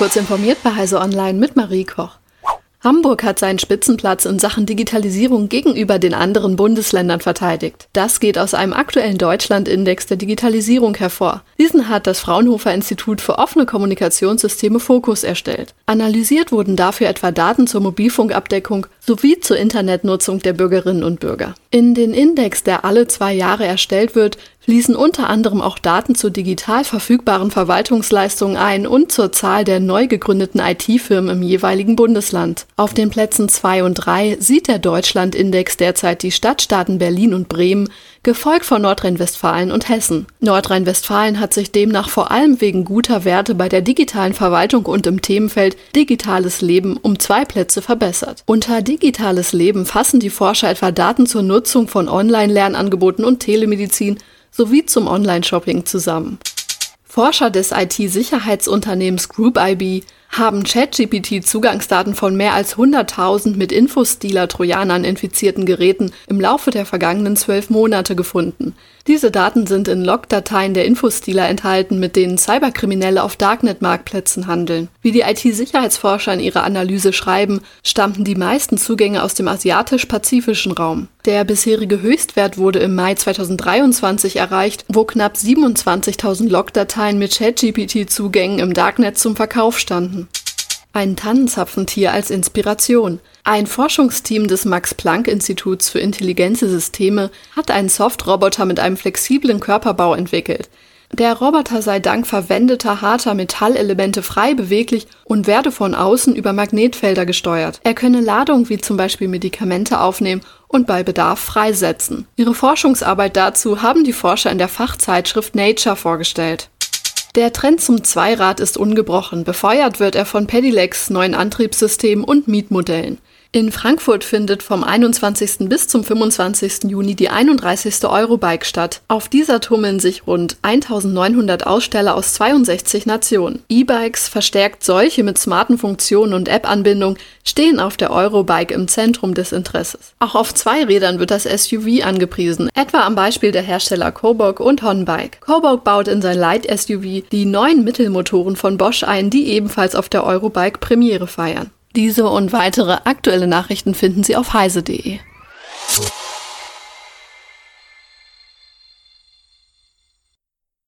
kurz informiert bei Heise Online mit Marie Koch. Hamburg hat seinen Spitzenplatz in Sachen Digitalisierung gegenüber den anderen Bundesländern verteidigt. Das geht aus einem aktuellen Deutschland-Index der Digitalisierung hervor. Diesen hat das Fraunhofer Institut für offene Kommunikationssysteme Fokus erstellt. Analysiert wurden dafür etwa Daten zur Mobilfunkabdeckung sowie zur Internetnutzung der Bürgerinnen und Bürger. In den Index, der alle zwei Jahre erstellt wird, fließen unter anderem auch Daten zu digital verfügbaren Verwaltungsleistungen ein und zur Zahl der neu gegründeten IT-Firmen im jeweiligen Bundesland. Auf den Plätzen 2 und 3 sieht der Deutschland-Index derzeit die Stadtstaaten Berlin und Bremen, gefolgt von Nordrhein-Westfalen und Hessen. Nordrhein-Westfalen hat sich demnach vor allem wegen guter Werte bei der digitalen Verwaltung und im Themenfeld Digitales Leben um zwei Plätze verbessert. Unter Digitales Leben fassen die Forscher etwa Daten zur Nutzung von Online-Lernangeboten und Telemedizin sowie zum Online-Shopping zusammen. Forscher des IT-Sicherheitsunternehmens Group IB haben ChatGPT Zugangsdaten von mehr als 100.000 mit Infostealer-Trojanern infizierten Geräten im Laufe der vergangenen zwölf Monate gefunden. Diese Daten sind in Logdateien der Infostealer enthalten, mit denen Cyberkriminelle auf Darknet-Marktplätzen handeln. Wie die IT-Sicherheitsforscher in ihrer Analyse schreiben, stammten die meisten Zugänge aus dem asiatisch-pazifischen Raum. Der bisherige Höchstwert wurde im Mai 2023 erreicht, wo knapp 27.000 Logdateien mit ChatGPT-Zugängen im Darknet zum Verkauf standen. Ein Tannenzapfentier als Inspiration. Ein Forschungsteam des Max-Planck-Instituts für intelligente Systeme hat einen Softroboter mit einem flexiblen Körperbau entwickelt. Der Roboter sei dank verwendeter harter Metallelemente frei beweglich und werde von außen über Magnetfelder gesteuert. Er könne Ladungen wie zum Beispiel Medikamente aufnehmen und bei Bedarf freisetzen. Ihre Forschungsarbeit dazu haben die Forscher in der Fachzeitschrift Nature vorgestellt. Der Trend zum Zweirad ist ungebrochen. Befeuert wird er von Pedelecs neuen Antriebssystemen und Mietmodellen. In Frankfurt findet vom 21. bis zum 25. Juni die 31. Eurobike statt. Auf dieser tummeln sich rund 1900 Aussteller aus 62 Nationen. E-Bikes, verstärkt solche mit smarten Funktionen und App-Anbindung, stehen auf der Eurobike im Zentrum des Interesses. Auch auf zwei Rädern wird das SUV angepriesen, etwa am Beispiel der Hersteller Coburg und Honbike. Coburg baut in sein Light-SUV die neuen Mittelmotoren von Bosch ein, die ebenfalls auf der Eurobike Premiere feiern. Diese und weitere aktuelle Nachrichten finden Sie auf heise.de.